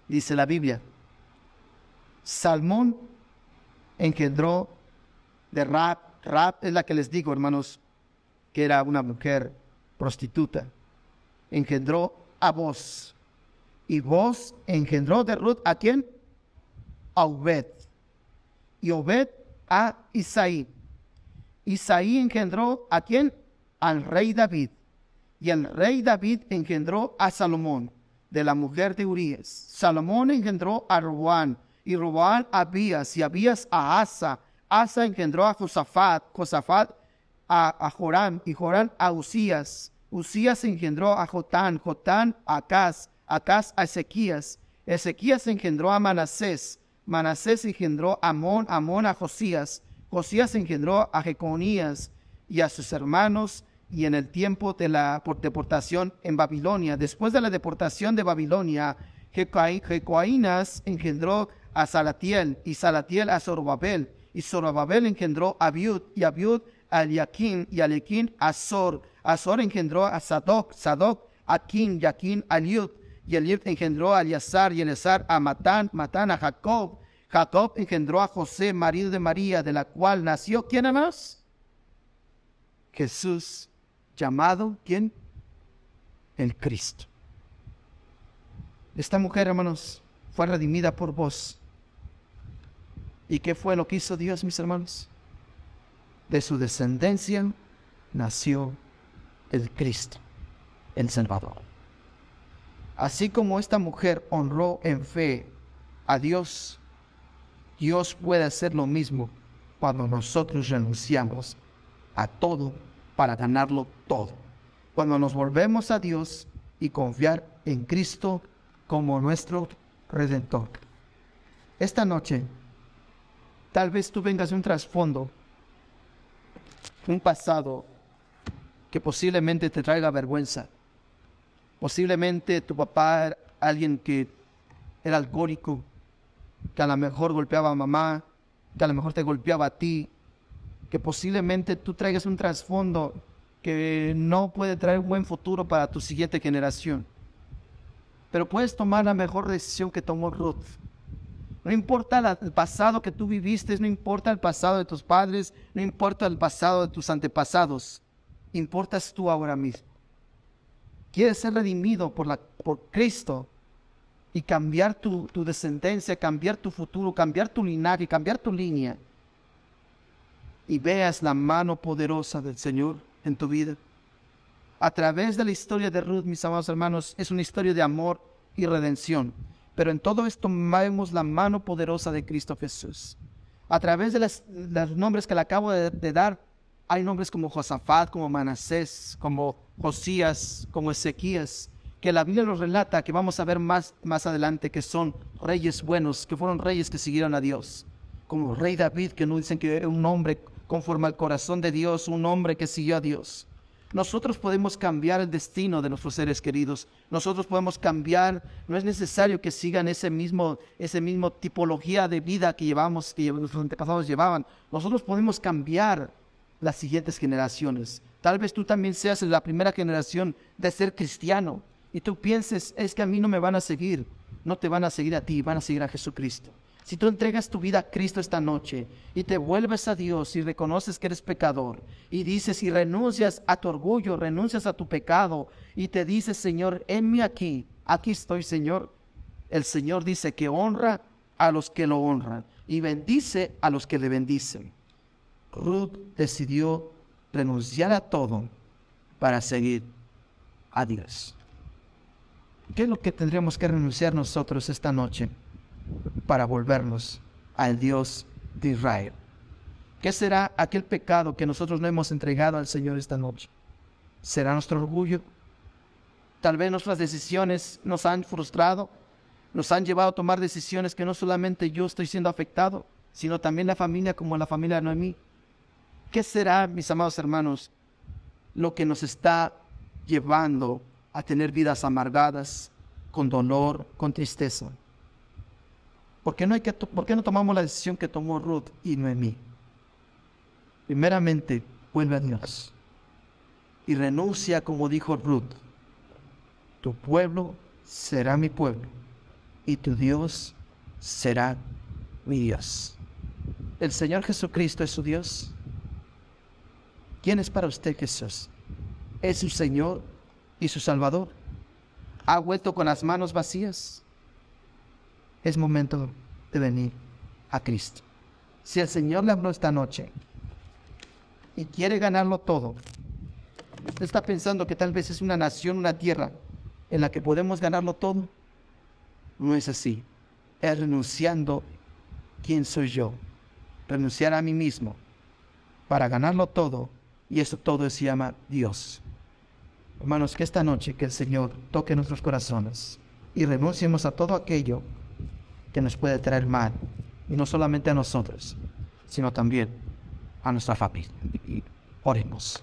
Dice la Biblia. Salmón engendró de Rab. Rab es la que les digo, hermanos, que era una mujer prostituta. Engendró a vos. Y vos engendró de Ruth a quién? A Obed. Y Obed a Isaí. Isaí engendró a quién? Al rey David. Y el rey David engendró a Salomón de la mujer de Urias. Salomón engendró a Roboán y Roboán a Abías y Abías a Asa. Asa engendró a Josafat, Josafat a, Joram y Joram a Usías. Usías engendró a Jotán, Jotán a Acaz, Acaz a Ezequías. Ezequías engendró a Manasés, Manasés engendró a Amón, Amón a Josías. Josías engendró a Jeconías y a sus hermanos y en el tiempo de la deportación en Babilonia. Después de la deportación de Babilonia, Jecoainas engendró a Salatiel y Salatiel a Zorobabel y Zorobabel engendró a Abiud y Abiud a Eliakim y Eliakim a Zor. Azor engendró a Sadoc, Sadoc a Kim, Yaquín a y Eliud engendró a Eleazar y Eleazar a Matán, Matán a Jacob. Jacob engendró a José, marido de María, de la cual nació, ¿quién más? Jesús llamado, ¿quién? El Cristo. Esta mujer, hermanos, fue redimida por vos. ¿Y qué fue lo que hizo Dios, mis hermanos? De su descendencia nació el Cristo, el Salvador. Así como esta mujer honró en fe a Dios, Dios puede hacer lo mismo cuando nosotros renunciamos a todo para ganarlo todo. Cuando nos volvemos a Dios y confiar en Cristo como nuestro redentor. Esta noche, tal vez tú vengas de un trasfondo, un pasado que posiblemente te traiga vergüenza. Posiblemente tu papá era alguien que era alcohólico, que a lo mejor golpeaba a mamá, que a lo mejor te golpeaba a ti, que posiblemente tú traigas un trasfondo que no puede traer un buen futuro para tu siguiente generación. Pero puedes tomar la mejor decisión que tomó Ruth. No importa el pasado que tú viviste, no importa el pasado de tus padres, no importa el pasado de tus antepasados, importas tú ahora mismo. Quieres ser redimido por, por Cristo y cambiar tu, tu descendencia, cambiar tu futuro, cambiar tu linaje, cambiar tu línea. Y veas la mano poderosa del Señor en tu vida. A través de la historia de Ruth, mis amados hermanos, es una historia de amor y redención. Pero en todo esto vemos la mano poderosa de Cristo Jesús. A través de los nombres que le acabo de, dar, hay nombres como Josafat, como Manasés, como Josías, como Ezequías, que la Biblia nos relata, que vamos a ver más, más adelante, que son reyes buenos, que fueron reyes que siguieron a Dios. Como rey David, que nos dicen que era un hombre conforme al corazón de Dios, un hombre que siguió a Dios. Nosotros podemos cambiar el destino de nuestros seres queridos. Nosotros podemos cambiar. No es necesario que sigan ese mismo, ese mismo tipología de vida que llevamos, que nuestros antepasados llevaban. Nosotros podemos cambiar las siguientes generaciones. Tal vez tú también seas la primera generación de ser cristiano y tú pienses, es que a mí no me van a seguir. No te van a seguir a ti, van a seguir a Jesucristo. Si tú entregas tu vida a Cristo esta noche y te vuelves a Dios y reconoces que eres pecador y dices y renuncias a tu orgullo, renuncias a tu pecado y te dices, Señor, enme aquí, aquí estoy, Señor. El Señor dice que honra a los que lo honran y bendice a los que le bendicen. Ruth decidió renunciar a todo para seguir a Dios. ¿Qué es lo que tendríamos que renunciar nosotros esta noche? Para volvernos al Dios de Israel. ¿Qué será aquel pecado que nosotros no hemos entregado al Señor esta noche? ¿Será nuestro orgullo? Tal vez nuestras decisiones nos han frustrado, nos han llevado a tomar decisiones que no solamente yo estoy siendo afectado, sino también la familia como la familia de Noemí. ¿Qué será, mis amados hermanos, lo que nos está llevando a tener vidas amargadas, con dolor, con tristeza? ¿Por qué, no hay que ¿Por qué no tomamos la decisión que tomó Ruth y Noemí? Primeramente, vuelve a Dios y renuncia como dijo Ruth. Tu pueblo será mi pueblo y tu Dios será mi Dios. ¿El Señor Jesucristo es su Dios? ¿Quién es para usted Jesús? ¿Es su Señor y su Salvador? ¿Ha vuelto con las manos vacías? Es momento de venir a Cristo. Si el Señor le habló esta noche y quiere ganarlo todo, está pensando que tal vez es una nación, una tierra en la que podemos ganarlo todo. No es así. Es renunciando quién soy yo. Renunciar a mí mismo para ganarlo todo. Y eso todo se llama Dios. Hermanos, que esta noche que el Señor toque nuestros corazones y renunciemos a todo aquello que nos puede traer mal, y no solamente a nosotros, sino también a nuestra familia. Oremos.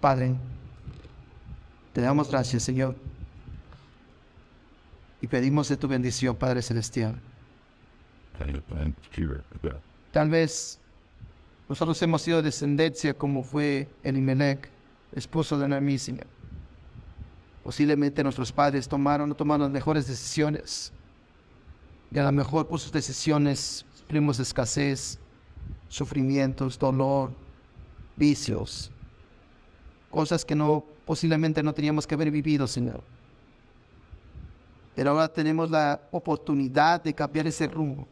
Padre, te damos gracias, Señor, y pedimos de tu bendición, Padre Celestial. Tal vez nosotros hemos sido descendencia como fue Elimelech, esposo de Naomi, Señor. Posiblemente nuestros padres tomaron, no tomaron las mejores decisiones y a lo mejor por sus decisiones sufrimos escasez, sufrimientos, dolor, vicios, cosas que no posiblemente no teníamos que haber vivido, Señor. Pero ahora tenemos la oportunidad de cambiar ese rumbo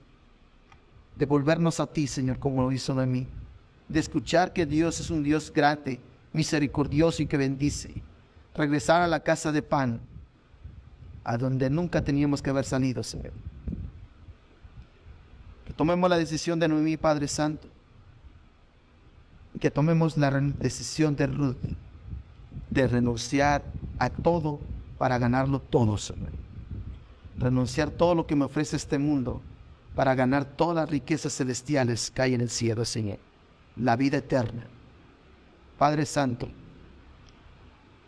de volvernos a ti, Señor, como lo hizo de mí, de escuchar que Dios es un Dios grande, misericordioso y que bendice, regresar a la casa de pan, a donde nunca teníamos que haber salido, Señor. Tomemos la decisión de Noemí, Padre Santo, que tomemos la decisión de Ruth, de renunciar a todo para ganarlo todo, Señor. Renunciar todo lo que me ofrece este mundo para ganar todas las riquezas celestiales que hay en el cielo, Señor. La vida eterna. Padre Santo,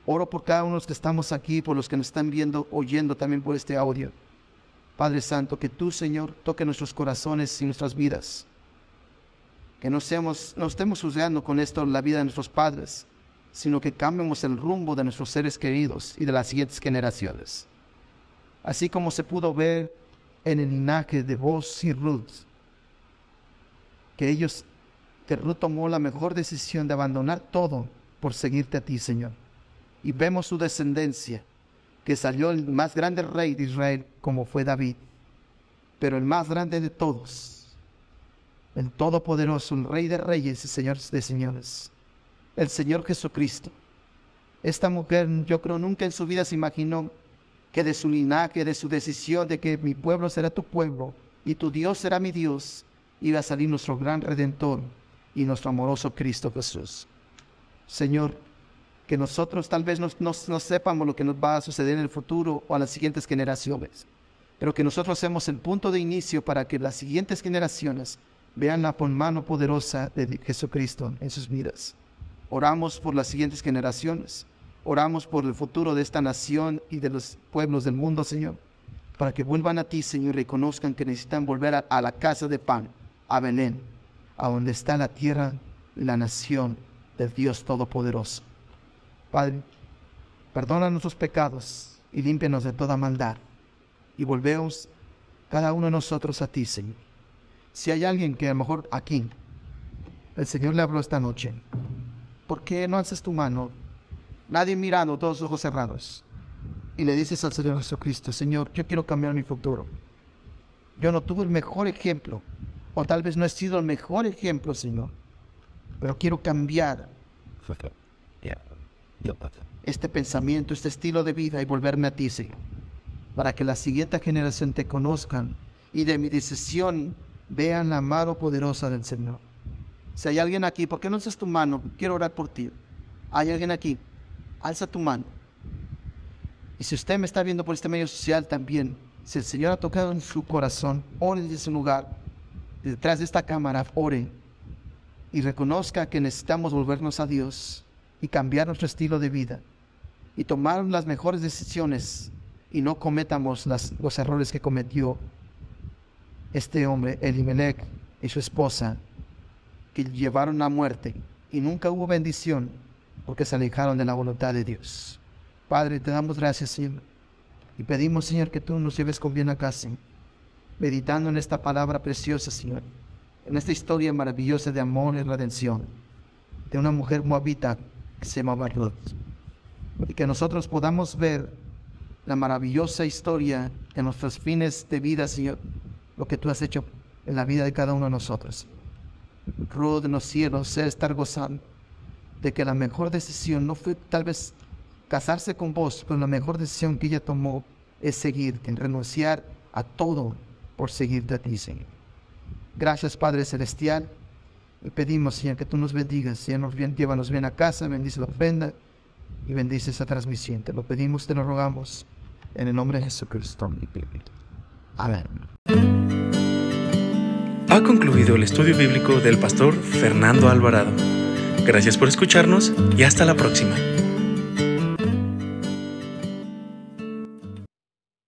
oro por cada uno de los que estamos aquí, por los que nos están viendo, oyendo también por este audio. Padre Santo, que tú, Señor, toque nuestros corazones y nuestras vidas. Que no, seamos, no estemos juzgando con esto la vida de nuestros padres, sino que cambiemos el rumbo de nuestros seres queridos y de las siguientes generaciones. Así como se pudo ver en el linaje de vos y Ruth, que ellos, que Ruth tomó la mejor decisión de abandonar todo por seguirte a ti, Señor. Y vemos su descendencia, que salió el más grande rey de Israel, como fue David, pero el más grande de todos, el todopoderoso, el rey de reyes y señor de señores, el Señor Jesucristo. Esta mujer, yo creo, nunca en su vida se imaginó que de su linaje, de su decisión de que mi pueblo será tu pueblo y tu Dios será mi Dios, iba a salir nuestro gran redentor y nuestro amoroso Cristo Jesús. Señor, que nosotros tal vez no, sepamos lo que nos va a suceder en el futuro o a las siguientes generaciones, pero que nosotros hacemos el punto de inicio para que las siguientes generaciones vean la mano poderosa de Jesucristo en sus vidas. Oramos por las siguientes generaciones Oramos por el futuro de esta nación y de los pueblos del mundo, Señor, para que vuelvan a ti, Señor, y reconozcan que necesitan volver a, la casa de pan, a Belén, a donde está la tierra la nación del Dios Todopoderoso. Padre, perdona nuestros pecados y límpianos de toda maldad. Y volvemos cada uno de nosotros a ti, Señor. Si hay alguien que a lo mejor aquí, el Señor le habló esta noche, ¿por qué no haces tu mano nadie mirando, todos los ojos cerrados. Y le dices al Señor Jesucristo, Señor, yo quiero cambiar mi futuro. Yo no tuve el mejor ejemplo, o tal vez no he sido el mejor ejemplo, Señor, pero quiero cambiar este pensamiento, este estilo de vida y volverme a ti, Señor, para que la siguiente generación te conozcan y de mi decisión vean la mano poderosa del Señor. Si hay alguien aquí, ¿por qué no haces tu mano? Quiero orar por ti. ¿Hay alguien aquí? alza tu mano. Y si usted me está viendo por este medio social también, si el Señor ha tocado en su corazón, ore en ese lugar, detrás de esta cámara, ore y reconozca que necesitamos volvernos a Dios y cambiar nuestro estilo de vida y tomar las mejores decisiones y no cometamos los errores que cometió este hombre, Elimelech, y su esposa, que llevaron a muerte y nunca hubo bendición porque se alejaron de la voluntad de Dios. Padre, te damos gracias, Señor, y pedimos, Señor, que tú nos lleves con bien a casa, meditando en esta palabra preciosa, Señor, en esta historia maravillosa de amor y redención, de una mujer moabita se Ruth, y que nosotros podamos ver la maravillosa historia en nuestros fines de vida, Señor, lo que tú has hecho en la vida de cada uno de nosotros. Ruth en los cielos, ser estar gozando de que la mejor decisión no fue tal vez casarse con vos, pero la mejor decisión que ella tomó es seguirte, renunciar a todo por seguirte a ti, Señor. Gracias, Padre Celestial. Pedimos, Señor, que tú nos bendigas. Señor, nos bien, llévanos bien a casa, bendice la ofrenda y bendice esa transmisión. Te lo pedimos, te lo rogamos. En el nombre de Jesucristo. Amén. Ha concluido el estudio bíblico del pastor Fernando Alvarado. Gracias por escucharnos y hasta la próxima.